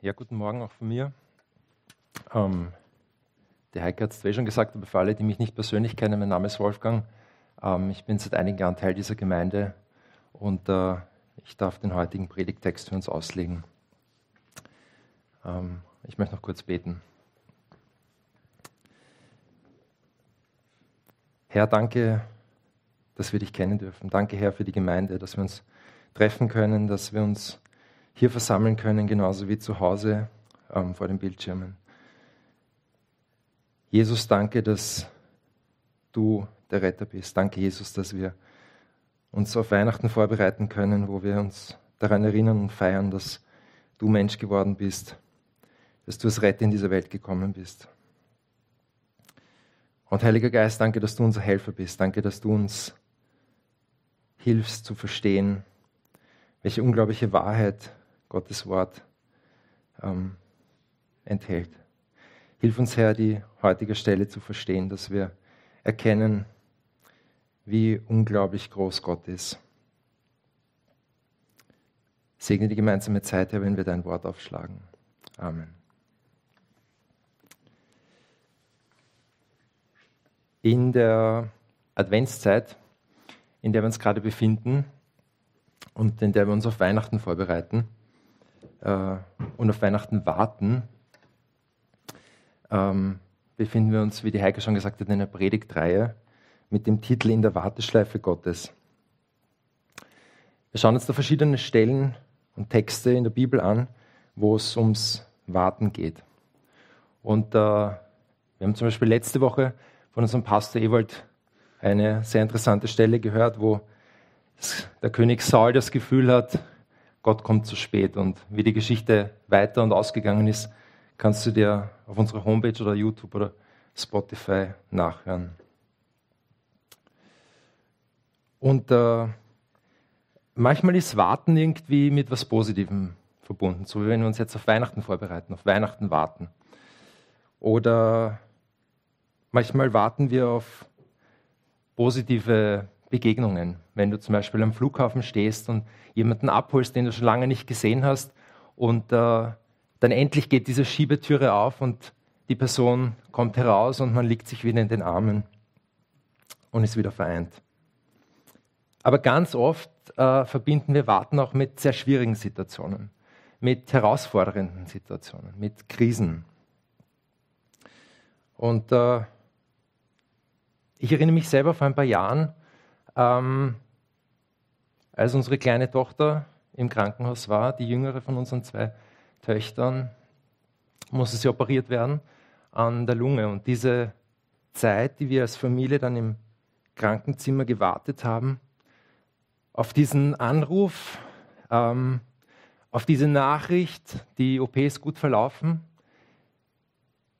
Ja, guten Morgen auch von mir. Ähm, der Heike hat es eh schon gesagt, aber für alle, die mich nicht persönlich kennen, mein Name ist Wolfgang. Ähm, ich bin seit einigen Jahren Teil dieser Gemeinde und äh, ich darf den heutigen Predigtext für uns auslegen. Ähm, ich möchte noch kurz beten. Herr, danke, dass wir dich kennen dürfen. Danke, Herr, für die Gemeinde, dass wir uns treffen können, dass wir uns hier versammeln können, genauso wie zu Hause ähm, vor den Bildschirmen. Jesus, danke, dass du der Retter bist. Danke, Jesus, dass wir uns auf Weihnachten vorbereiten können, wo wir uns daran erinnern und feiern, dass du Mensch geworden bist, dass du als Retter in diese Welt gekommen bist. Und Heiliger Geist, danke, dass du unser Helfer bist. Danke, dass du uns hilfst zu verstehen, welche unglaubliche Wahrheit Gottes Wort ähm, enthält. Hilf uns, Herr, die heutige Stelle zu verstehen, dass wir erkennen, wie unglaublich groß Gott ist. Segne die gemeinsame Zeit, Herr, wenn wir dein Wort aufschlagen. Amen. In der Adventszeit, in der wir uns gerade befinden und in der wir uns auf Weihnachten vorbereiten, äh, und auf Weihnachten warten, ähm, befinden wir uns, wie die Heike schon gesagt hat, in einer Predigtreihe mit dem Titel In der Warteschleife Gottes. Wir schauen uns da verschiedene Stellen und Texte in der Bibel an, wo es ums Warten geht. Und äh, wir haben zum Beispiel letzte Woche von unserem Pastor Ewald eine sehr interessante Stelle gehört, wo der König Saul das Gefühl hat, Gott kommt zu spät. Und wie die Geschichte weiter und ausgegangen ist, kannst du dir auf unserer Homepage oder YouTube oder Spotify nachhören. Und äh, manchmal ist Warten irgendwie mit etwas Positivem verbunden, so wie wenn wir uns jetzt auf Weihnachten vorbereiten, auf Weihnachten warten. Oder manchmal warten wir auf positive Begegnungen. Wenn du zum Beispiel am Flughafen stehst und jemanden abholst, den du schon lange nicht gesehen hast und äh, dann endlich geht diese Schiebetüre auf und die Person kommt heraus und man liegt sich wieder in den Armen und ist wieder vereint. Aber ganz oft äh, verbinden wir Warten auch mit sehr schwierigen Situationen, mit herausfordernden Situationen, mit Krisen. Und äh, ich erinnere mich selber vor ein paar Jahren, ähm, als unsere kleine Tochter im Krankenhaus war, die jüngere von unseren zwei Töchtern, musste sie operiert werden an der Lunge. Und diese Zeit, die wir als Familie dann im Krankenzimmer gewartet haben, auf diesen Anruf, ähm, auf diese Nachricht, die OP ist gut verlaufen,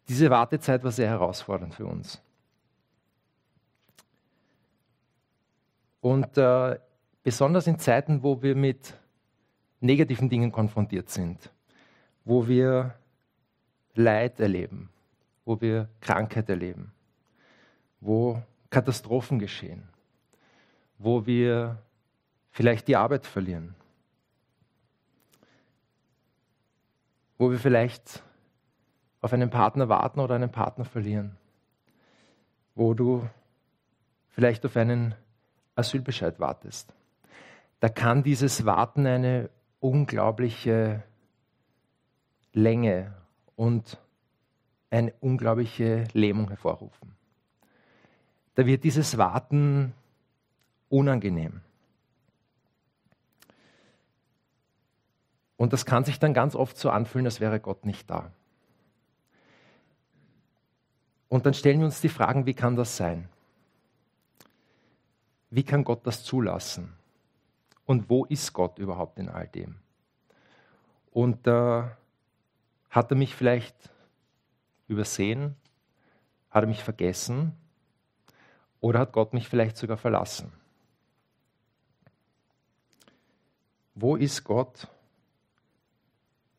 diese Wartezeit war sehr herausfordernd für uns. Und äh, besonders in Zeiten, wo wir mit negativen Dingen konfrontiert sind, wo wir Leid erleben, wo wir Krankheit erleben, wo Katastrophen geschehen, wo wir vielleicht die Arbeit verlieren, wo wir vielleicht auf einen Partner warten oder einen Partner verlieren, wo du vielleicht auf einen Asylbescheid wartest. Da kann dieses Warten eine unglaubliche Länge und eine unglaubliche Lähmung hervorrufen. Da wird dieses Warten unangenehm. Und das kann sich dann ganz oft so anfühlen, als wäre Gott nicht da. Und dann stellen wir uns die Fragen, wie kann das sein? Wie kann Gott das zulassen? Und wo ist Gott überhaupt in all dem? Und äh, hat er mich vielleicht übersehen? Hat er mich vergessen? Oder hat Gott mich vielleicht sogar verlassen? Wo ist Gott,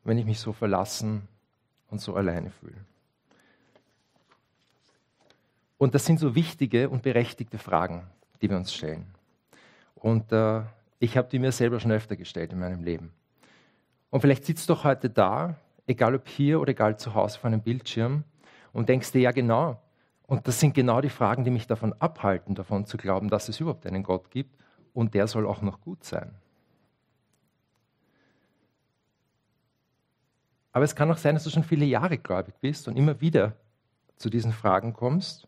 wenn ich mich so verlassen und so alleine fühle? Und das sind so wichtige und berechtigte Fragen, die wir uns stellen. Und äh, ich habe die mir selber schon öfter gestellt in meinem Leben. Und vielleicht sitzt du heute da egal ob hier oder egal zu Hause vor einem Bildschirm, und denkst dir, ja genau, und das sind genau die Fragen, die mich davon abhalten, davon zu glauben, dass es überhaupt einen Gott gibt und der soll auch noch gut sein. Aber es kann auch sein, dass du schon viele Jahre gläubig bist und immer wieder zu diesen Fragen kommst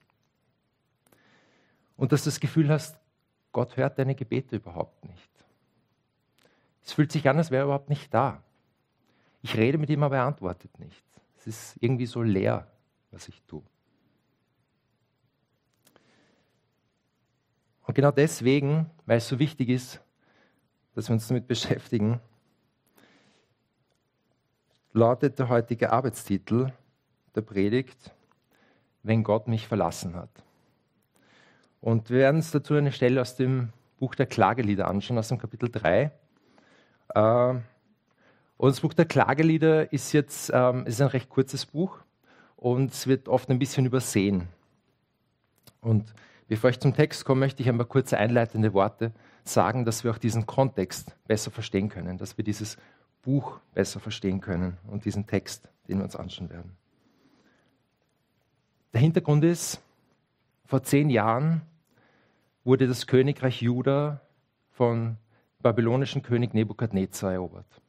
und dass du das Gefühl hast, Gott hört deine Gebete überhaupt nicht. Es fühlt sich an, als wäre er überhaupt nicht da. Ich rede mit ihm, aber er antwortet nicht. Es ist irgendwie so leer, was ich tue. Und genau deswegen, weil es so wichtig ist, dass wir uns damit beschäftigen, lautet der heutige Arbeitstitel der Predigt, wenn Gott mich verlassen hat. Und wir werden uns dazu eine Stelle aus dem Buch der Klagelieder anschauen, aus dem Kapitel 3. Äh, und das Buch der Klagelieder ist jetzt ähm, ist ein recht kurzes Buch und es wird oft ein bisschen übersehen. Und bevor ich zum Text komme, möchte ich ein paar kurze einleitende Worte sagen, dass wir auch diesen Kontext besser verstehen können, dass wir dieses Buch besser verstehen können und diesen Text, den wir uns anschauen werden. Der Hintergrund ist, vor zehn Jahren wurde das Königreich Juda von babylonischen König Nebukadnezar erobert.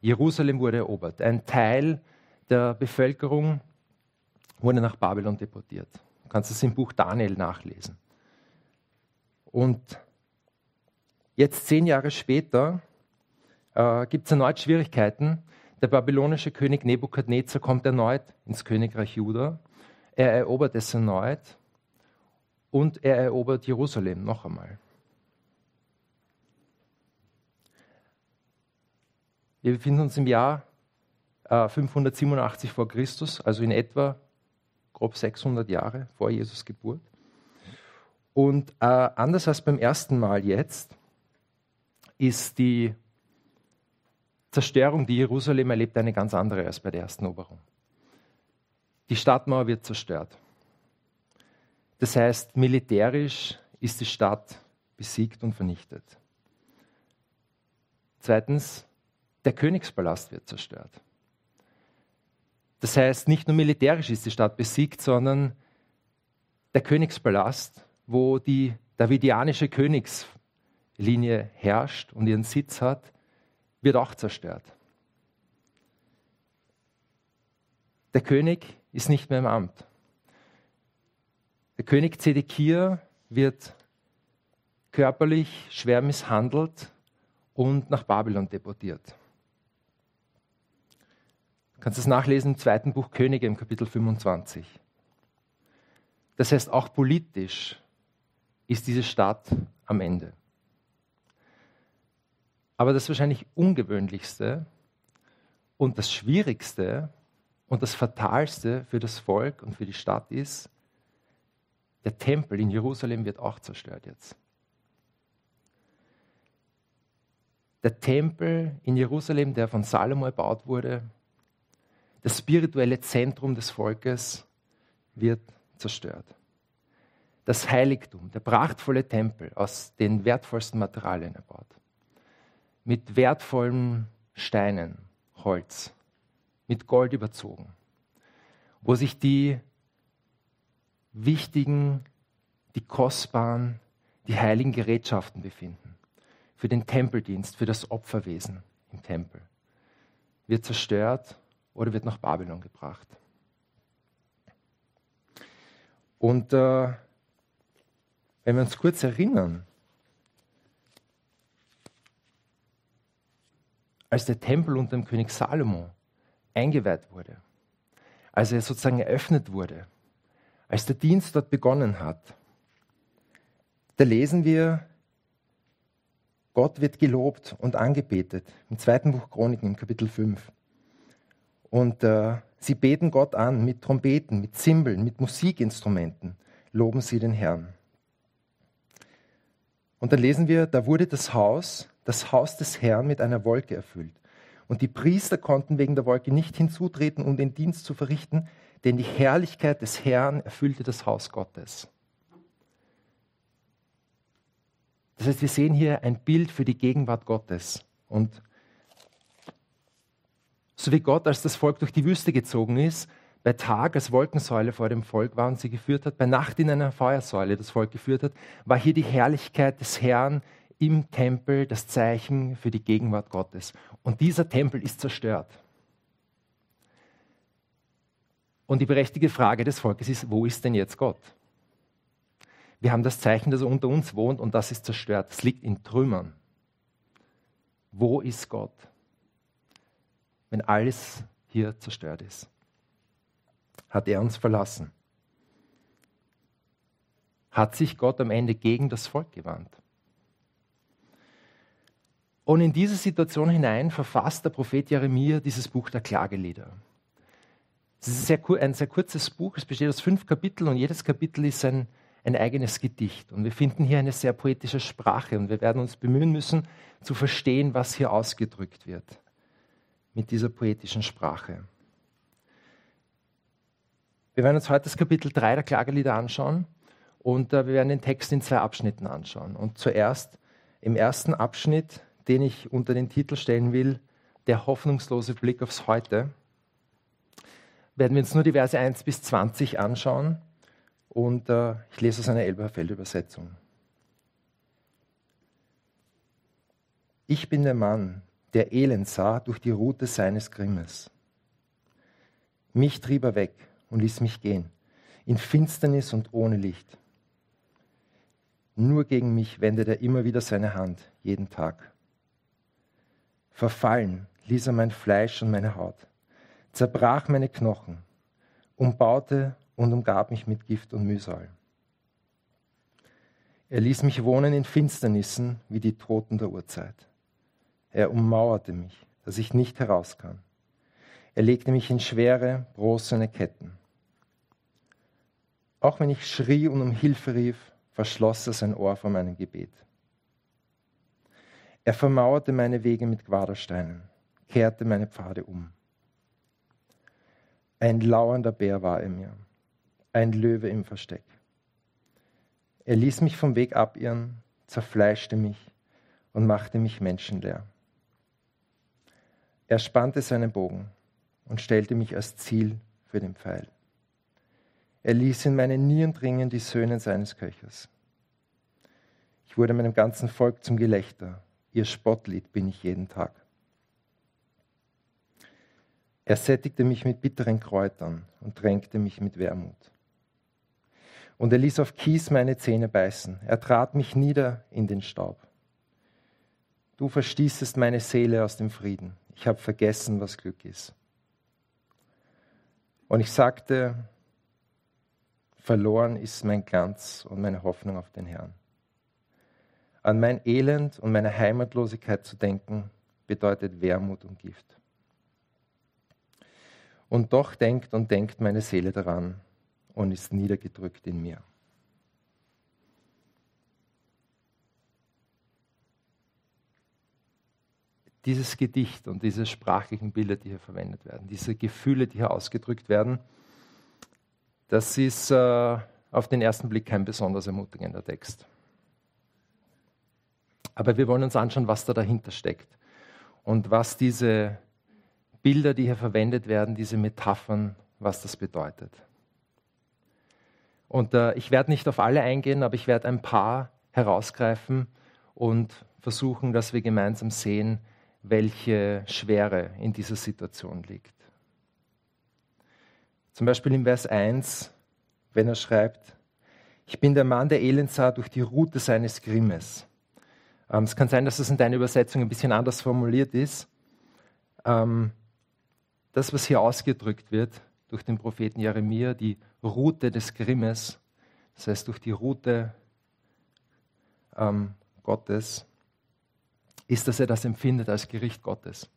Jerusalem wurde erobert. Ein Teil der Bevölkerung wurde nach Babylon deportiert. Du kannst es im Buch Daniel nachlesen. Und jetzt zehn Jahre später äh, gibt es erneut Schwierigkeiten. Der babylonische König Nebukadnezar kommt erneut ins Königreich Juda. Er erobert es erneut und er erobert Jerusalem noch einmal. Wir befinden uns im Jahr äh, 587 vor Christus, also in etwa grob 600 Jahre vor Jesus Geburt. Und äh, anders als beim ersten Mal jetzt ist die Zerstörung, die Jerusalem erlebt, eine ganz andere als bei der ersten Eroberung. Die Stadtmauer wird zerstört. Das heißt, militärisch ist die Stadt besiegt und vernichtet. Zweitens, der Königspalast wird zerstört. Das heißt, nicht nur militärisch ist die Stadt besiegt, sondern der Königspalast, wo die davidianische Königslinie herrscht und ihren Sitz hat, wird auch zerstört. Der König ist nicht mehr im Amt. Der König Zedekia wird körperlich schwer misshandelt und nach Babylon deportiert. Du kannst es nachlesen im zweiten Buch Könige im Kapitel 25. Das heißt, auch politisch ist diese Stadt am Ende. Aber das wahrscheinlich ungewöhnlichste und das Schwierigste und das Fatalste für das Volk und für die Stadt ist, der Tempel in Jerusalem wird auch zerstört jetzt. Der Tempel in Jerusalem, der von Salomo erbaut wurde, das spirituelle Zentrum des Volkes, wird zerstört. Das Heiligtum, der prachtvolle Tempel, aus den wertvollsten Materialien erbaut, mit wertvollen Steinen, Holz, mit Gold überzogen, wo sich die wichtigen, die kostbaren, die heiligen Gerätschaften befinden. Für den Tempeldienst, für das Opferwesen im Tempel. Wird zerstört oder wird nach Babylon gebracht. Und äh, wenn wir uns kurz erinnern, als der Tempel unter dem König Salomo eingeweiht wurde, als er sozusagen eröffnet wurde, als der Dienst dort begonnen hat, da lesen wir, Gott wird gelobt und angebetet. Im zweiten Buch Chroniken, im Kapitel 5. Und äh, sie beten Gott an mit Trompeten, mit Zimbeln, mit Musikinstrumenten. Loben sie den Herrn. Und dann lesen wir, da wurde das Haus das Haus des Herrn mit einer Wolke erfüllt. Und die Priester konnten wegen der Wolke nicht hinzutreten, um den Dienst zu verrichten, denn die Herrlichkeit des Herrn erfüllte das Haus Gottes. Das heißt, wir sehen hier ein Bild für die Gegenwart Gottes. Und So wie Gott, als das Volk durch die Wüste gezogen ist, bei Tag als Wolkensäule vor dem Volk war und sie geführt hat, bei Nacht in einer Feuersäule das Volk geführt hat, war hier die Herrlichkeit des Herrn im Tempel das Zeichen für die Gegenwart Gottes. Und dieser Tempel ist zerstört. Und die berechtigte Frage des Volkes ist, wo ist denn jetzt Gott? Wir haben das Zeichen, dass er unter uns wohnt und das ist zerstört. Es liegt in Trümmern. Wo ist Gott, wenn alles hier zerstört ist? Hat er uns verlassen? Hat sich Gott am Ende gegen das Volk gewandt? Und in diese Situation hinein verfasst der Prophet Jeremia dieses Buch der Klagelieder. Es ist sehr, ein sehr kurzes Buch, es besteht aus fünf Kapiteln und jedes Kapitel ist ein, ein eigenes Gedicht. Und wir finden hier eine sehr poetische Sprache und wir werden uns bemühen müssen, zu verstehen, was hier ausgedrückt wird mit dieser poetischen Sprache. Wir werden uns heute das Kapitel 3 der Klagelieder anschauen und äh, wir werden den Text in zwei Abschnitten anschauen. Und zuerst im ersten Abschnitt den ich unter den Titel stellen will, der hoffnungslose Blick aufs Heute, werden wir uns nur die Verse 1 bis 20 anschauen und äh, ich lese aus einer Elberfelder Übersetzung. Ich bin der Mann, der Elend sah durch die Rute seines Grimmes. Mich trieb er weg und ließ mich gehen, in Finsternis und ohne Licht. Nur gegen mich wendet er immer wieder seine Hand, jeden Tag. Verfallen ließ er mein Fleisch und meine Haut, zerbrach meine Knochen, umbaute und umgab mich mit Gift und Mühsal. Er ließ mich wohnen in Finsternissen wie die Toten der Urzeit. Er ummauerte mich, dass ich nicht herauskam. Er legte mich in schwere, bronzene Ketten. Auch wenn ich schrie und um Hilfe rief, verschloss er sein Ohr vor meinem Gebet. Er vermauerte meine Wege mit Quadersteinen, kehrte meine Pfade um. Ein lauernder Bär war er mir, ein Löwe im Versteck. Er ließ mich vom Weg abirren, zerfleischte mich und machte mich menschenleer. Er spannte seinen Bogen und stellte mich als Ziel für den Pfeil. Er ließ in meine Nieren dringen die Söhne seines Köchers. Ich wurde meinem ganzen Volk zum Gelächter Ihr Spottlied bin ich jeden Tag. Er sättigte mich mit bitteren Kräutern und tränkte mich mit Wermut. Und er ließ auf Kies meine Zähne beißen. Er trat mich nieder in den Staub. Du verstießest meine Seele aus dem Frieden. Ich habe vergessen, was Glück ist. Und ich sagte, verloren ist mein Glanz und meine Hoffnung auf den Herrn. An mein Elend und meine Heimatlosigkeit zu denken, bedeutet Wermut und Gift. Und doch denkt und denkt meine Seele daran und ist niedergedrückt in mir. Dieses Gedicht und diese sprachlichen Bilder, die hier verwendet werden, diese Gefühle, die hier ausgedrückt werden, das ist äh, auf den ersten Blick kein besonders ermutigender Text. Aber wir wollen uns anschauen, was da dahinter steckt und was diese Bilder, die hier verwendet werden, diese Metaphern, was das bedeutet. Und äh, ich werde nicht auf alle eingehen, aber ich werde ein paar herausgreifen und versuchen, dass wir gemeinsam sehen, welche Schwere in dieser Situation liegt. Zum Beispiel im Vers 1, wenn er schreibt, ich bin der Mann, der Elend sah durch die Rute seines Grimmes. Ähm, es kann sein, dass das in deiner Übersetzung ein bisschen anders formuliert ist. Ähm, das, was hier ausgedrückt wird durch den Propheten Jeremia, die Route des Grimmes, das heißt durch die Route ähm, Gottes, ist, dass er das empfindet als Gericht Gottes.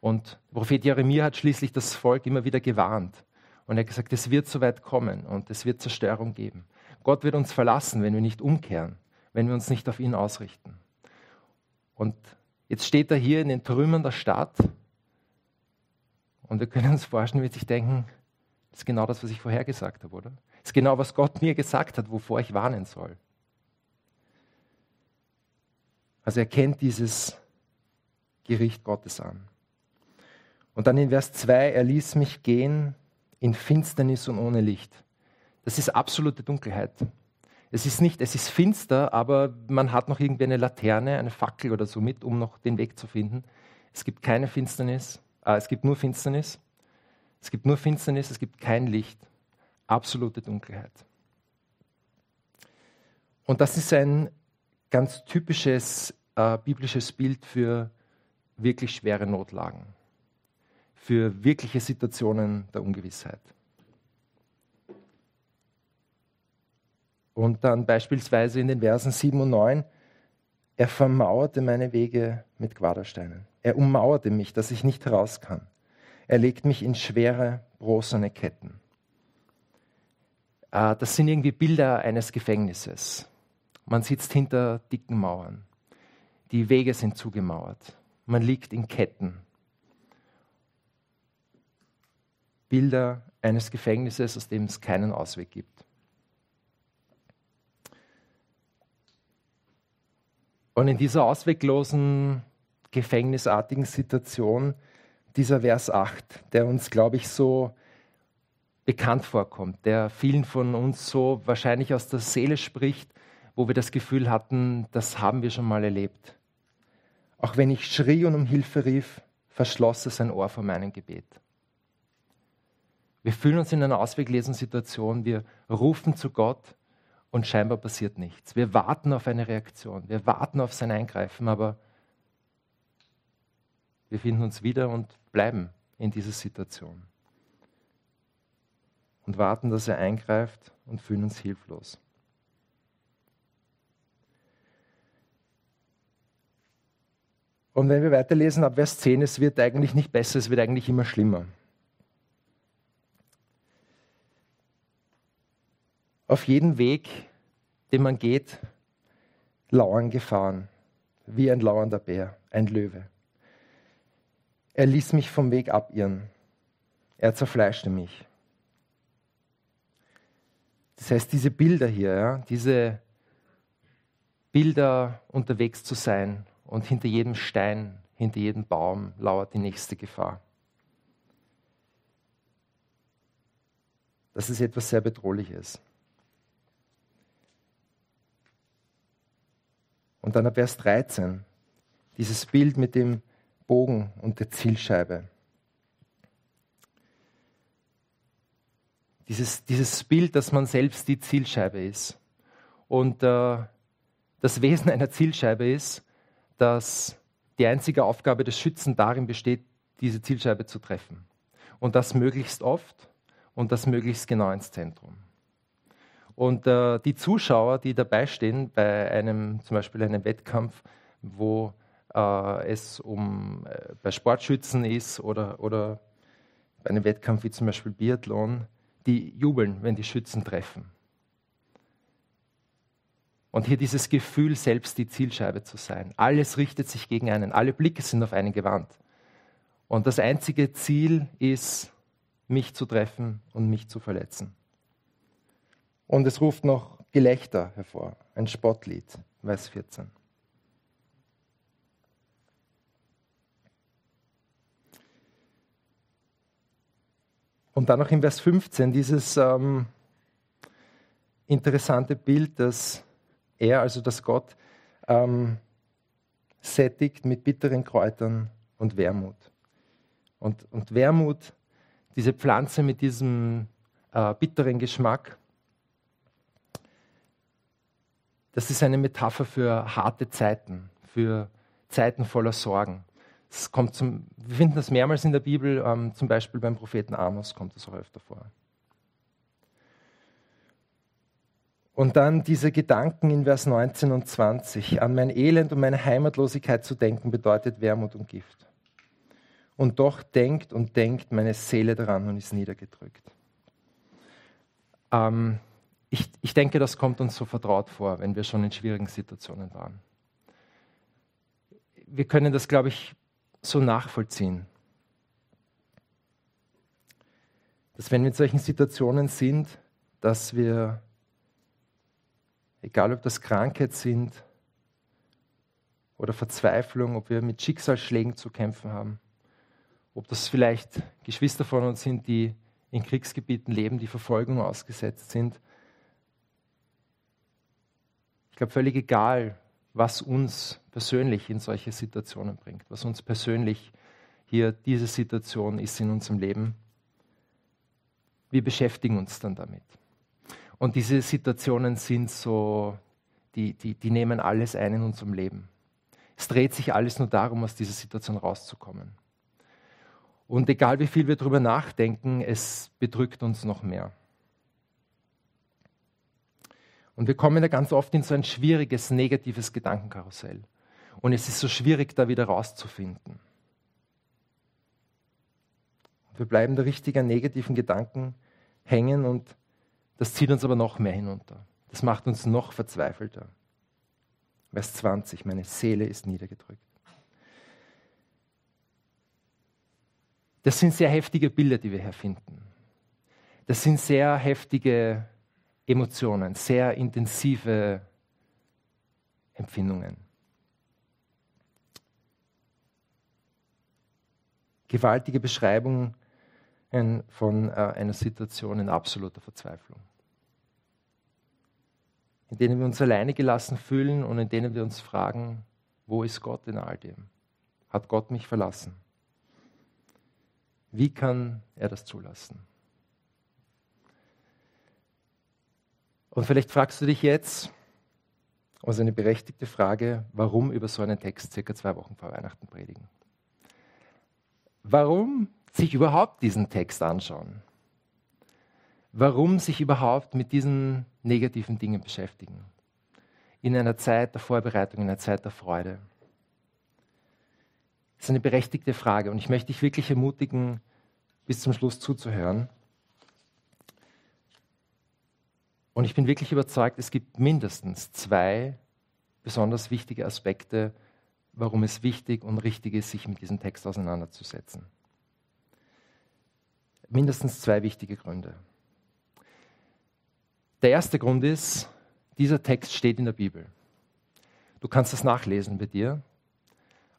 Und der Prophet Jeremia hat schließlich das Volk immer wieder gewarnt. Und er hat gesagt, es wird so weit kommen und es wird Zerstörung geben. Gott wird uns verlassen, wenn wir nicht umkehren, wenn wir uns nicht auf ihn ausrichten. Und jetzt steht er hier in den Trümmern der Stadt und wir können uns vorstellen, wie sich denken, das ist genau das, was ich vorher gesagt habe, oder? Das ist genau, was Gott mir gesagt hat, wovor ich warnen soll. Also er kennt dieses Gericht Gottes an. Und dann in Vers 2, er ließ mich gehen in Finsternis und ohne Licht. Das ist absolute Dunkelheit. Es ist nicht, es ist finster, aber man hat noch irgendwie eine Laterne, eine Fackel oder so mit, um noch den Weg zu finden. Es gibt keine Finsternis, es gibt nur Finsternis. Es gibt nur Finsternis, es gibt kein Licht. Absolute Dunkelheit. Und das ist ein ganz typisches äh, biblisches Bild für wirklich schwere Notlagen, für wirkliche Situationen der Ungewissheit. Und dann beispielsweise in den Versen 7 und 9, er vermauerte meine Wege mit Quadersteinen. Er ummauerte mich, dass ich nicht heraus kann. Er legt mich in schwere, bronzene Ketten. Äh, das sind irgendwie Bilder eines Gefängnisses. Man sitzt hinter dicken Mauern. Die Wege sind zugemauert. Man liegt in Ketten. Bilder eines Gefängnisses, aus dem es keinen Ausweg gibt. Und in dieser ausweglosen, gefängnisartigen Situation, dieser Vers 8, der uns, glaube ich, so bekannt vorkommt, der vielen von uns so wahrscheinlich aus der Seele spricht, wo wir das Gefühl hatten, das haben wir schon mal erlebt. Auch wenn ich schrie und um Hilfe rief, verschloss es ein Ohr vor meinem Gebet. Wir fühlen uns in einer ausweglosen Situation, wir rufen zu Gott und scheinbar passiert nichts. Wir warten auf eine Reaktion, wir warten auf sein Eingreifen, aber wir finden uns wieder und bleiben in dieser Situation und warten, dass er eingreift und fühlen uns hilflos. Und wenn wir weiterlesen ab Vers 10, es wird eigentlich nicht besser, es wird eigentlich immer schlimmer. Auf jedem Weg, den man geht, lauern Gefahren, wie ein lauernder Bär, ein Löwe. Er ließ mich vom Weg abirren. Er zerfleischte mich. Das heißt, diese Bilder hier, ja, diese Bilder unterwegs zu sein und hinter jedem Stein, hinter jedem Baum lauert die nächste Gefahr. Das ist etwas sehr Bedrohliches. Und dann ab Vers 13, dieses Bild mit dem Bogen und der Zielscheibe. Dieses, dieses Bild, dass man selbst die Zielscheibe ist. Und äh, das Wesen einer Zielscheibe ist, dass die einzige Aufgabe des Schützen darin besteht, diese Zielscheibe zu treffen. Und das möglichst oft und das möglichst genau ins Zentrum. Und äh, die Zuschauer, die dabei stehen bei einem, zum Beispiel einem Wettkampf, wo äh, es um äh, bei Sportschützen ist oder, oder bei einem Wettkampf wie zum Beispiel Biathlon, die jubeln, wenn die Schützen treffen. Und hier dieses Gefühl, selbst die Zielscheibe zu sein. Alles richtet sich gegen einen, alle Blicke sind auf einen gewandt. Und das einzige Ziel ist, mich zu treffen und mich zu verletzen. Und es ruft noch Gelächter hervor, ein Spottlied, Vers 14. Und dann noch im Vers 15 dieses ähm, interessante Bild, dass er, also dass Gott, ähm, sättigt mit bitteren Kräutern und Wermut. Und, und Wermut, diese Pflanze mit diesem äh, bitteren Geschmack, das ist eine Metapher für harte Zeiten, für Zeiten voller Sorgen. Es kommt zum, wir finden das mehrmals in der Bibel, ähm, zum Beispiel beim Propheten Amos kommt das auch öfter vor. Und dann diese Gedanken in Vers 19 und 20. An mein Elend und meine Heimatlosigkeit zu denken, bedeutet Wermut und Gift. Und doch denkt und denkt meine Seele daran und ist niedergedrückt. Ähm, ich, ich denke, das kommt uns so vertraut vor, wenn wir schon in schwierigen Situationen waren. Wir können das, glaube ich, so nachvollziehen. Dass wenn wir in solchen Situationen sind, dass wir, egal ob das Krankheit sind oder Verzweiflung, ob wir mit Schicksalsschlägen zu kämpfen haben ob das vielleicht Geschwister von uns sind, die in Kriegsgebieten leben, die Verfolgung ausgesetzt sind. Ich glaube, völlig egal, was uns persönlich in solche Situationen bringt, was uns persönlich hier diese Situation ist in unserem Leben. Wir beschäftigen uns dann damit. Und diese Situationen sind so, die, die, die nehmen alles ein in unserem Leben. Es dreht sich alles nur darum, aus dieser Situation rauszukommen. Und egal wie viel wir darüber nachdenken, es bedrückt uns noch mehr. Und wir kommen da ganz oft in so ein schwieriges, negatives Gedankenkarussell. Und es ist so schwierig, da wieder rauszufinden. Wir bleiben da richtig an negativen Gedanken hängen und das zieht uns aber noch mehr hinunter. Das macht uns noch verzweifelter. Vers 20, meine Seele ist niedergedrückt. Das sind sehr heftige Bilder, die wir hier finden. Das sind sehr heftige Emotionen, sehr intensive Empfindungen. Gewaltige Beschreibungen von äh, einer Situation in absoluter Verzweiflung. In denen wir uns alleine gelassen fühlen und in denen wir uns fragen, wo ist Gott in all dem? Hat Gott mich verlassen? Wie kann er das zulassen? Und vielleicht fragst du dich jetzt, also eine berechtigte Frage, warum über so einen Text circa zwei Wochen vor Weihnachten predigen? Warum sich überhaupt diesen Text anschauen? Warum sich überhaupt mit diesen negativen Dingen beschäftigen? In einer Zeit der Vorbereitung, in einer Zeit der Freude. Das ist eine berechtigte Frage und ich möchte dich wirklich ermutigen, bis zum Schluss zuzuhören. Und ich bin wirklich überzeugt, es gibt mindestens zwei besonders wichtige Aspekte, warum es wichtig und richtig ist, sich mit diesem Text auseinanderzusetzen. Mindestens zwei wichtige Gründe. Der erste Grund ist, dieser Text steht in der Bibel. Du kannst das nachlesen bei dir.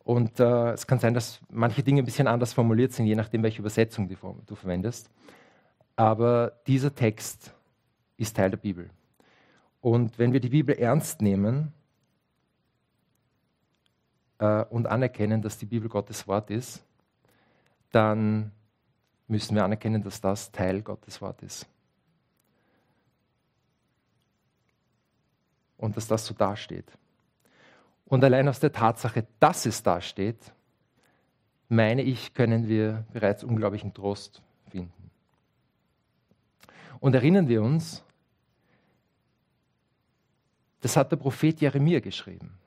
Und äh, es kann sein, dass manche Dinge ein bisschen anders formuliert sind, je nachdem, welche Übersetzung du verwendest. Aber dieser Text ist Teil der Bibel. Und wenn wir die Bibel ernst nehmen äh, und anerkennen, dass die Bibel Gottes Wort ist, dann müssen wir anerkennen, dass das Teil Gottes Wort ist. Und dass das so dasteht. Und allein aus der Tatsache, dass es da steht, meine ich, können wir bereits unglaublichen Trost finden. Und erinnern wir uns, das hat der Prophet Jeremia geschrieben,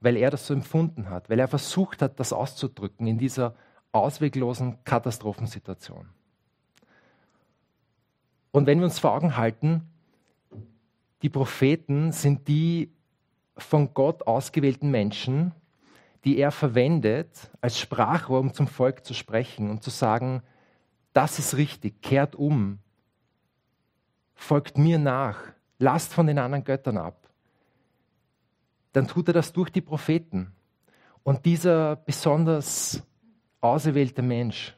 weil er das so empfunden hat, weil er versucht hat, das auszudrücken in dieser ausweglosen Katastrophensituation. Und wenn wir uns vor Augen halten, die Propheten sind die von Gott ausgewählten Menschen, die er verwendet als Sprachrohr, um zum Volk zu sprechen und zu sagen, das ist richtig, kehrt um, folgt mir nach, lasst von den anderen Göttern ab. Dann tut er das durch die Propheten. Und dieser besonders auserwählte Mensch,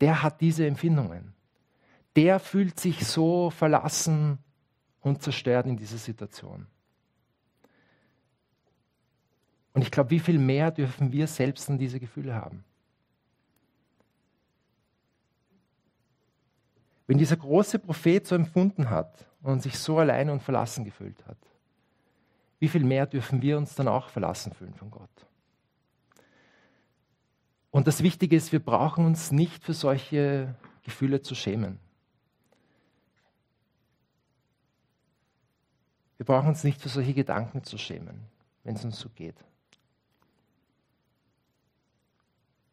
der hat diese Empfindungen. Der fühlt sich so verlassen und zerstört in dieser Situation. Und ich glaube, wie viel mehr dürfen wir selbst an diese Gefühle haben? Wenn dieser große Prophet so empfunden hat und sich so alleine und verlassen gefühlt hat, wie viel mehr dürfen wir uns dann auch verlassen fühlen von Gott? Und das Wichtige ist, wir brauchen uns nicht für solche Gefühle zu schämen. Wir brauchen uns nicht für solche Gedanken zu schämen, wenn es uns so geht.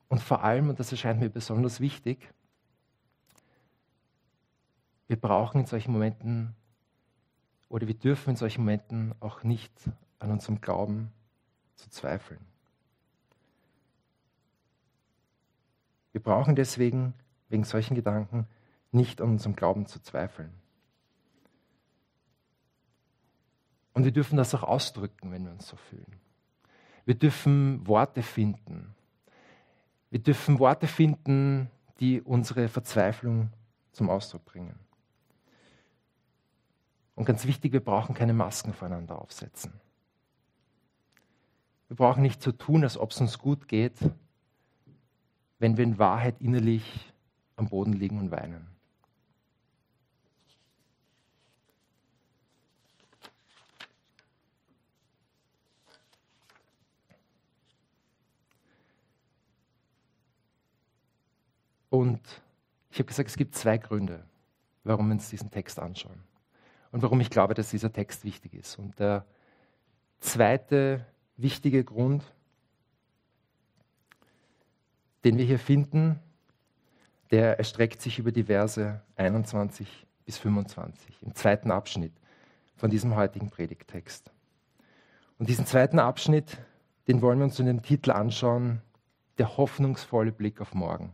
Und vor allem, und das erscheint mir besonders wichtig, wir brauchen in solchen Momenten oder wir dürfen in solchen Momenten auch nicht an unserem Glauben zu zweifeln. Wir brauchen deswegen, wegen solchen Gedanken, nicht an unserem Glauben zu zweifeln. Und wir dürfen das auch ausdrücken, wenn wir uns so fühlen. Wir dürfen Worte finden, Wir dürfen Worte finden, die unsere Verzweiflung zum Ausdruck bringen. Und ganz wichtig, wir brauchen keine Masken voreinander aufsetzen. Wir brauchen nicht so tun, als ob es uns gut geht, wenn wir in Wahrheit innerlich am Boden liegen und weinen. Und ich habe gesagt, es gibt zwei Gründe, warum wir uns diesen Text anschauen und warum ich glaube, dass dieser Text wichtig ist. Und der zweite wichtige Grund, den wir hier finden, der erstreckt sich über die Verse 21 bis 25 im zweiten Abschnitt von diesem heutigen Predigtext. Und diesen zweiten Abschnitt, den wollen wir uns in dem Titel anschauen, der hoffnungsvolle Blick auf morgen.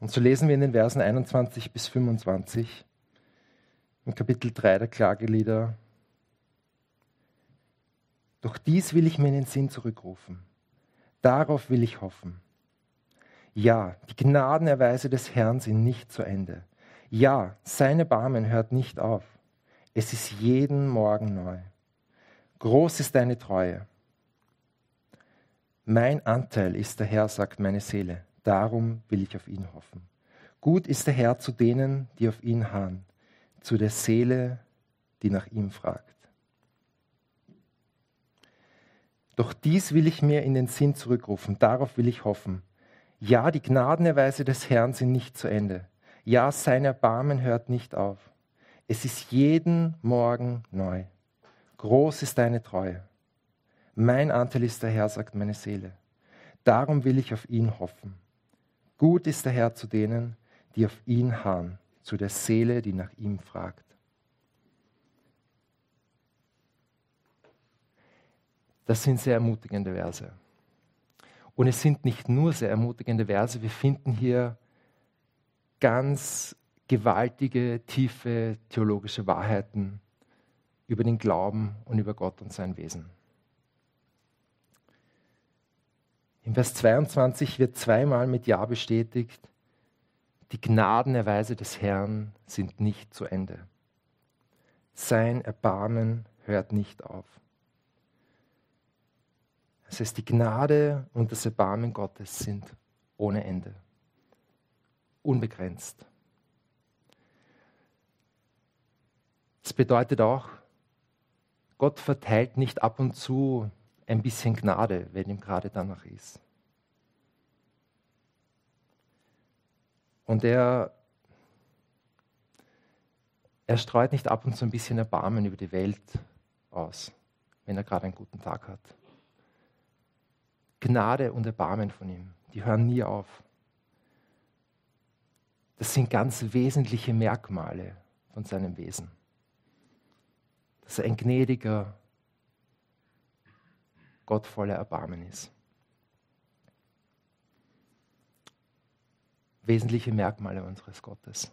Und so lesen wir in den Versen 21 bis 25 im Kapitel 3 der Klagelieder. Doch dies will ich mir in den Sinn zurückrufen. Darauf will ich hoffen. Ja, die Gnadenerweise des Herrn sind nicht zu Ende. Ja, seine Barmen hört nicht auf. Es ist jeden Morgen neu. Groß ist deine Treue. Mein Anteil ist der Herr, sagt meine Seele. Darum will ich auf ihn hoffen. Gut ist der Herr zu denen, die auf ihn harren, zu der Seele, die nach ihm fragt. Doch dies will ich mir in den Sinn zurückrufen, darauf will ich hoffen. Ja, die Gnadenerweise des Herrn sind nicht zu Ende. Ja, sein Erbarmen hört nicht auf. Es ist jeden Morgen neu. Groß ist deine Treue. Mein Anteil ist der Herr, sagt meine Seele. Darum will ich auf ihn hoffen. Gut ist der Herr zu denen, die auf ihn harren, zu der Seele, die nach ihm fragt. Das sind sehr ermutigende Verse. Und es sind nicht nur sehr ermutigende Verse, wir finden hier ganz gewaltige, tiefe theologische Wahrheiten über den Glauben und über Gott und sein Wesen. Im Vers 22 wird zweimal mit Ja bestätigt, die Gnadenerweise des Herrn sind nicht zu Ende. Sein Erbarmen hört nicht auf. Das heißt, die Gnade und das Erbarmen Gottes sind ohne Ende, unbegrenzt. Das bedeutet auch, Gott verteilt nicht ab und zu ein bisschen Gnade, wenn ihm gerade danach ist. Und er, er streut nicht ab und zu ein bisschen Erbarmen über die Welt aus, wenn er gerade einen guten Tag hat. Gnade und Erbarmen von ihm, die hören nie auf. Das sind ganz wesentliche Merkmale von seinem Wesen. Dass er ein gnädiger, gottvoller Erbarmen ist. Wesentliche Merkmale unseres Gottes.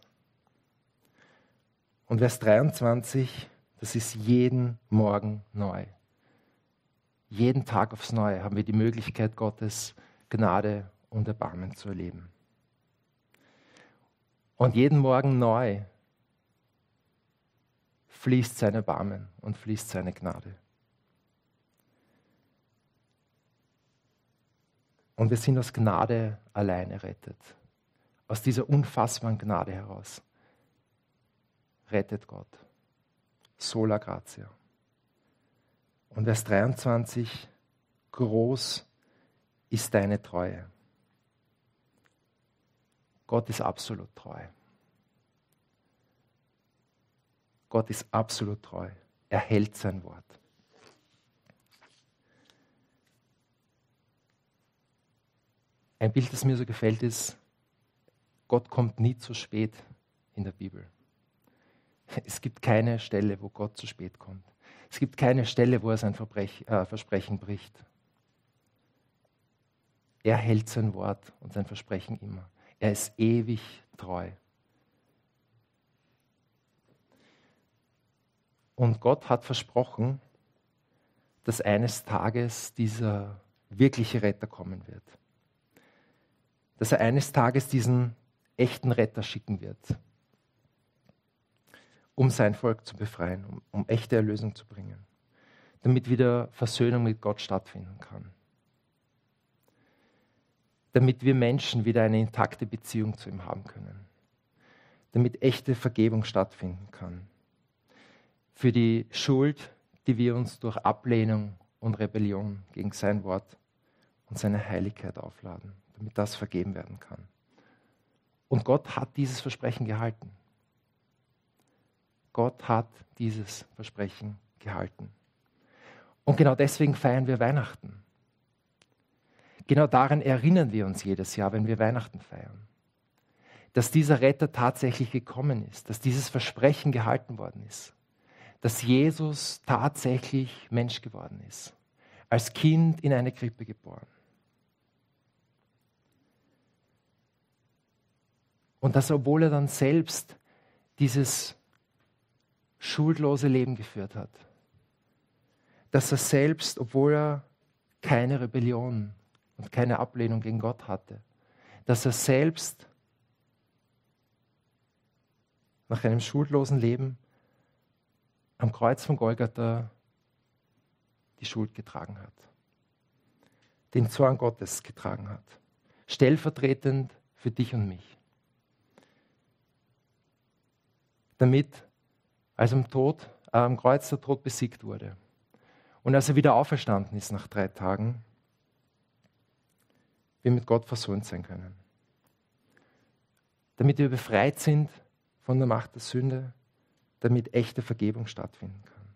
Und Vers 23, das ist jeden Morgen neu. Jeden Tag aufs Neue haben wir die Möglichkeit, Gottes Gnade und Erbarmen zu erleben. Und jeden Morgen neu fließt sein Erbarmen und fließt seine Gnade. Und wir sind aus Gnade allein errettet. Aus dieser unfassbaren Gnade heraus rettet Gott. Sola gratia. Und Vers 23, groß ist deine Treue. Gott ist absolut treu. Gott ist absolut treu. Er hält sein Wort. Ein Bild, das mir so gefällt, ist, Gott kommt nie zu spät in der Bibel. Es gibt keine Stelle, wo Gott zu spät kommt. Es gibt keine Stelle, wo er sein Verbrech, äh, Versprechen bricht. Er hält sein Wort und sein Versprechen immer. Er ist ewig treu. Und Gott hat versprochen, dass eines Tages dieser wirkliche Retter kommen wird. Dass er eines Tages diesen echten Retter schicken wird, um sein Volk zu befreien, um, um echte Erlösung zu bringen, damit wieder Versöhnung mit Gott stattfinden kann, damit wir Menschen wieder eine intakte Beziehung zu ihm haben können, damit echte Vergebung stattfinden kann. Für die Schuld, die wir uns durch Ablehnung und Rebellion gegen sein Wort und seine Heiligkeit aufladen, damit das vergeben werden kann. Und Gott hat dieses Versprechen gehalten. Gott hat dieses Versprechen gehalten. Und genau deswegen feiern wir Weihnachten. Genau daran erinnern wir uns jedes Jahr, wenn wir Weihnachten feiern. Dass dieser Retter tatsächlich gekommen ist, dass dieses Versprechen gehalten worden ist dass Jesus tatsächlich Mensch geworden ist, als Kind in eine Krippe geboren. Und dass, obwohl er dann selbst dieses schuldlose Leben geführt hat, dass er selbst, obwohl er keine Rebellion und keine Ablehnung gegen Gott hatte, dass er selbst nach einem schuldlosen Leben am Kreuz von Golgatha die Schuld getragen hat, den Zorn Gottes getragen hat, stellvertretend für dich und mich. Damit, als am, Tod, äh, am Kreuz der Tod besiegt wurde und als er wieder auferstanden ist nach drei Tagen, wir mit Gott versöhnt sein können. Damit wir befreit sind von der Macht der Sünde, damit echte Vergebung stattfinden kann.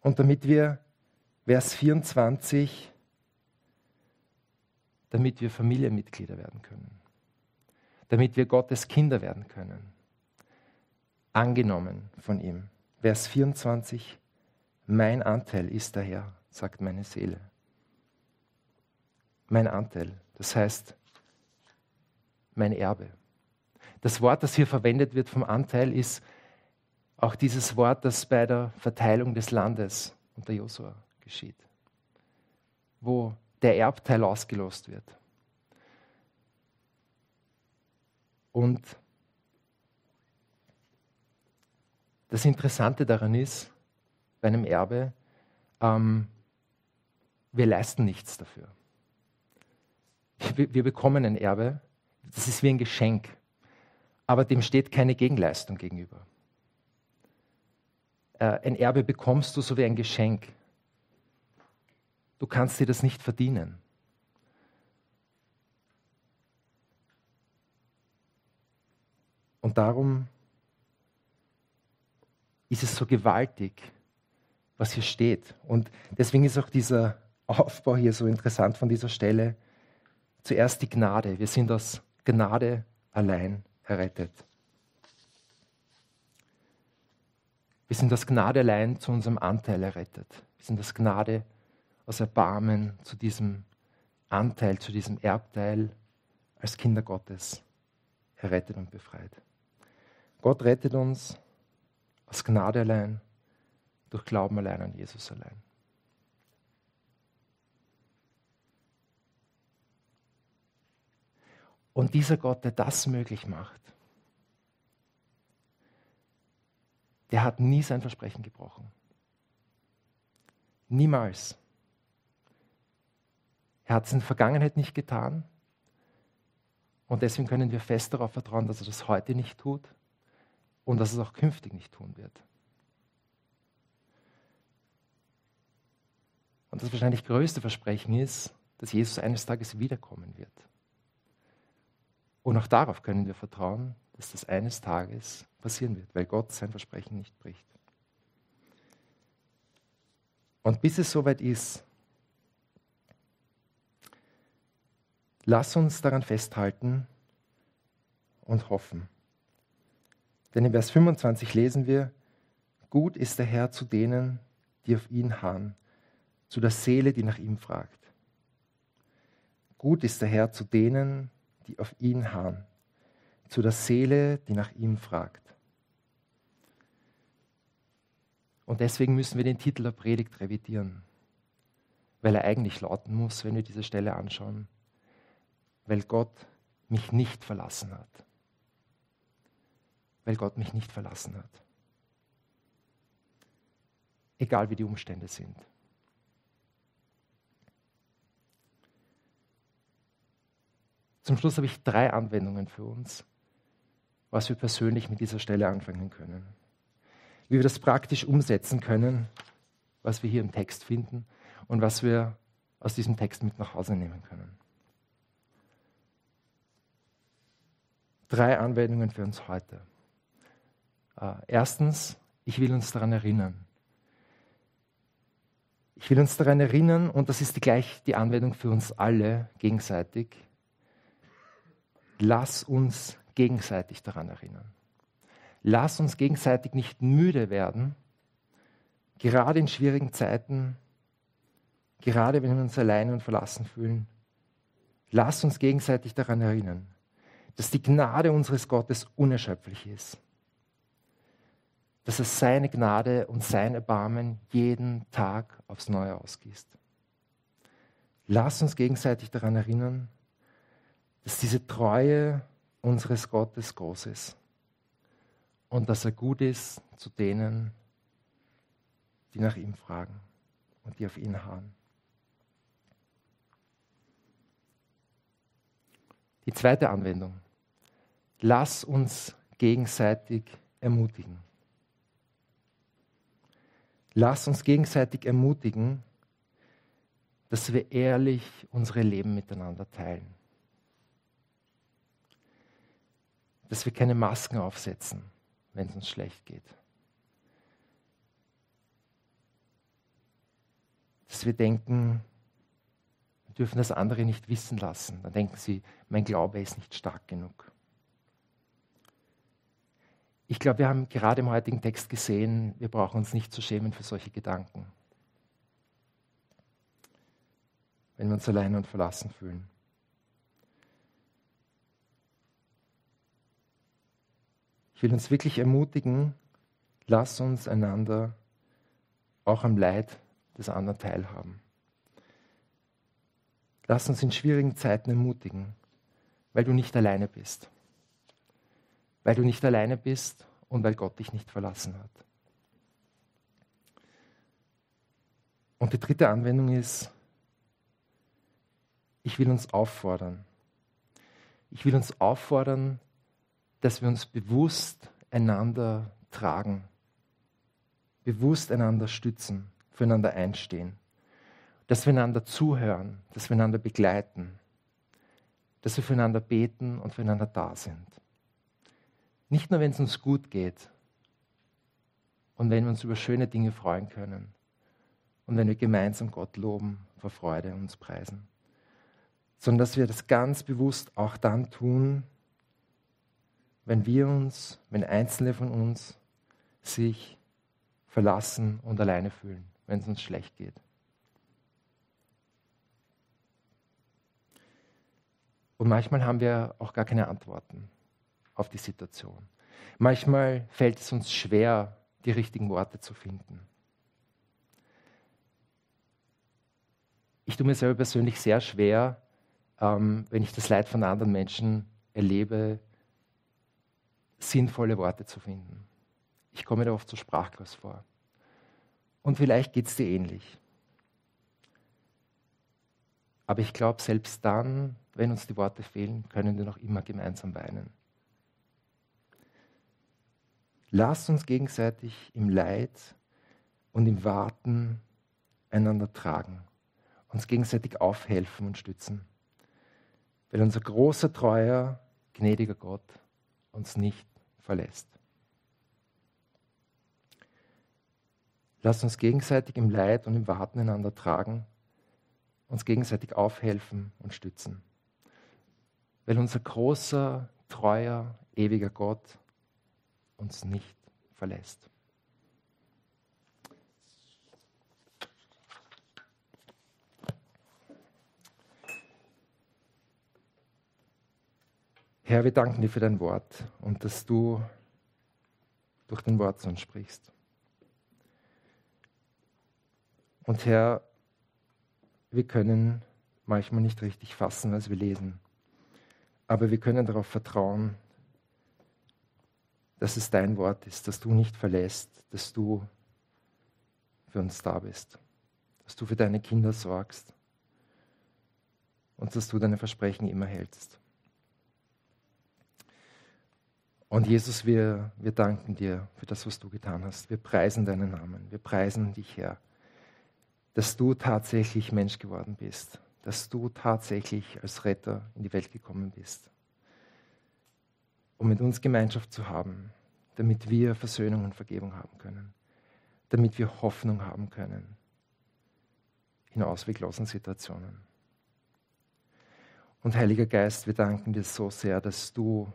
Und damit wir, Vers 24, damit wir Familienmitglieder werden können, damit wir Gottes Kinder werden können, angenommen von ihm. Vers 24, mein Anteil ist daher, sagt meine Seele. Mein Anteil, das heißt mein Erbe. Das Wort, das hier verwendet wird vom Anteil, ist auch dieses Wort, das bei der Verteilung des Landes unter Josua geschieht, wo der Erbteil ausgelost wird. Und das Interessante daran ist, bei einem Erbe, ähm, wir leisten nichts dafür. Wir, wir bekommen ein Erbe, das ist wie ein Geschenk aber dem steht keine Gegenleistung gegenüber. Äh, ein Erbe bekommst du so wie ein Geschenk. Du kannst dir das nicht verdienen. Und darum ist es so gewaltig, was hier steht. Und deswegen ist auch dieser Aufbau hier so interessant von dieser Stelle. Zuerst die Gnade. Wir sind aus Gnade allein errettet. Wir sind aus Gnade allein zu unserem Anteil errettet. Wir sind aus Gnade, aus Erbarmen zu diesem Anteil, zu diesem Erbteil als Kinder Gottes errettet und befreit. Gott rettet uns aus Gnade allein, durch Glauben allein an Jesus allein. Und dieser Gott, der das möglich macht, der hat nie sein Versprechen gebrochen. Niemals. Er hat es in der Vergangenheit nicht getan. Und deswegen können wir fest darauf vertrauen, dass er das heute nicht tut und dass es auch künftig nicht tun wird. Und das wahrscheinlich größte Versprechen ist, dass Jesus eines Tages wiederkommen wird. Und auch darauf können wir vertrauen, dass das eines Tages passieren wird, weil Gott sein Versprechen nicht bricht. Und bis es soweit ist, lass uns daran festhalten und hoffen. Denn in Vers 25 lesen wir, Gut ist der Herr zu denen, die auf ihn harren, zu der Seele, die nach ihm fragt. Gut ist der Herr zu denen, die auf ihn harren, zu der Seele, die nach ihm fragt. Und deswegen müssen wir den Titel der Predigt revidieren. weil er eigentlich lauten muss, wenn wir diese Stelle anschauen, weil Gott mich nicht verlassen hat. Weil Gott mich nicht verlassen hat. Egal wie die Umstände sind. Zum Schluss habe ich drei Anwendungen für uns, was wir persönlich mit dieser Stelle anfangen können. Wie wir das praktisch umsetzen können, was wir hier im Text finden und was wir aus diesem Text mit nach Hause nehmen können. Drei Anwendungen für uns heute. Äh, erstens, ich will uns daran erinnern. Ich will uns daran erinnern, und das ist gleich die Anwendung für uns alle gegenseitig, lass uns gegenseitig daran erinnern. Lass uns gegenseitig nicht müde werden, gerade in schwierigen Zeiten, gerade wenn wir uns alleine und verlassen fühlen. Lass uns gegenseitig daran erinnern, dass die Gnade unseres Gottes unerschöpflich ist. Dass es seine Gnade und sein Erbarmen jeden Tag aufs Neue ausgießt. Lass uns gegenseitig daran erinnern, dass diese Treue unseres Gottes groß ist und dass er gut ist zu denen, die nach ihm fragen und die auf ihn harren. Die zweite Anwendung. Lass uns gegenseitig ermutigen. Lass uns gegenseitig ermutigen, dass wir ehrlich unsere Leben miteinander teilen. dass wir keine Masken aufsetzen, wenn es uns schlecht geht. Dass wir denken, wir dürfen das andere nicht wissen lassen. Dann denken sie, mein Glaube ist nicht stark genug. Ich glaube, wir haben gerade im heutigen Text gesehen, wir brauchen uns nicht zu schämen für solche Gedanken, wenn wir uns allein und verlassen fühlen. Ich will uns wirklich ermutigen, lass uns einander auch am Leid des anderen teilhaben. Lass uns in schwierigen Zeiten ermutigen, weil du nicht alleine bist. Weil du nicht alleine bist und weil Gott dich nicht verlassen hat. Und die dritte Anwendung ist, ich will uns auffordern. Ich will uns auffordern, dass wir uns bewusst einander tragen, bewusst einander stützen, füreinander einstehen, dass wir einander zuhören, dass wir einander begleiten, dass wir füreinander beten und füreinander da sind. Nicht nur, wenn es uns gut geht und wenn wir uns über schöne Dinge freuen können und wenn wir gemeinsam Gott loben, vor Freude uns preisen, sondern dass wir das ganz bewusst auch dann tun, wenn wir uns, wenn Einzelne von uns sich verlassen und alleine fühlen, wenn es uns schlecht geht. Und manchmal haben wir auch gar keine Antworten auf die Situation. Manchmal fällt es uns schwer, die richtigen Worte zu finden. Ich tue mir selber persönlich sehr schwer, ähm, wenn ich das Leid von anderen Menschen erlebe, sinnvolle Worte zu finden. Ich komme da oft so sprachlos vor. Und vielleicht geht es dir ähnlich. Aber ich glaube, selbst dann, wenn uns die Worte fehlen, können wir noch immer gemeinsam weinen. Lasst uns gegenseitig im Leid und im Warten einander tragen, uns gegenseitig aufhelfen und stützen, weil unser großer, treuer, gnädiger Gott uns nicht verlässt. Lasst uns gegenseitig im Leid und im Warten einander tragen, uns gegenseitig aufhelfen und stützen. Weil unser großer, treuer, ewiger Gott uns nicht verlässt. Herr, wir danken dir für dein Wort und dass du durch dein Wort zu uns sprichst. Und Herr, wir können manchmal nicht richtig fassen, was wir lesen. Aber wir können darauf vertrauen, dass es dein Wort ist, dass du nicht verlässt, dass du für uns da bist, dass du für deine Kinder sorgst und dass du deine Versprechen immer hältst. Und Jesus, wir, wir danken dir für das, was du getan hast. Wir preisen deinen Namen. Wir preisen dich, Herr, dass du tatsächlich Mensch geworden bist, dass du tatsächlich als Retter in die Welt gekommen bist, um mit uns Gemeinschaft zu haben, damit wir Versöhnung und Vergebung haben können, damit wir Hoffnung haben können in ausweglosen Situationen. Und Heiliger Geist, wir danken dir so sehr, dass du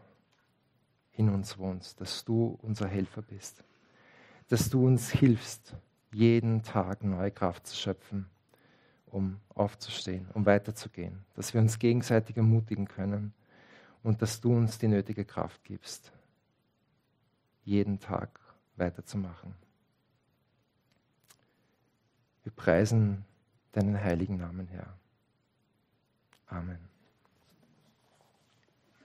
in uns wohnst, dass du unser Helfer bist, dass du uns hilfst, jeden Tag neue Kraft zu schöpfen, um aufzustehen, um weiterzugehen, dass wir uns gegenseitig ermutigen können und dass du uns die nötige Kraft gibst, jeden Tag weiterzumachen. Wir preisen deinen heiligen Namen, Herr. Amen.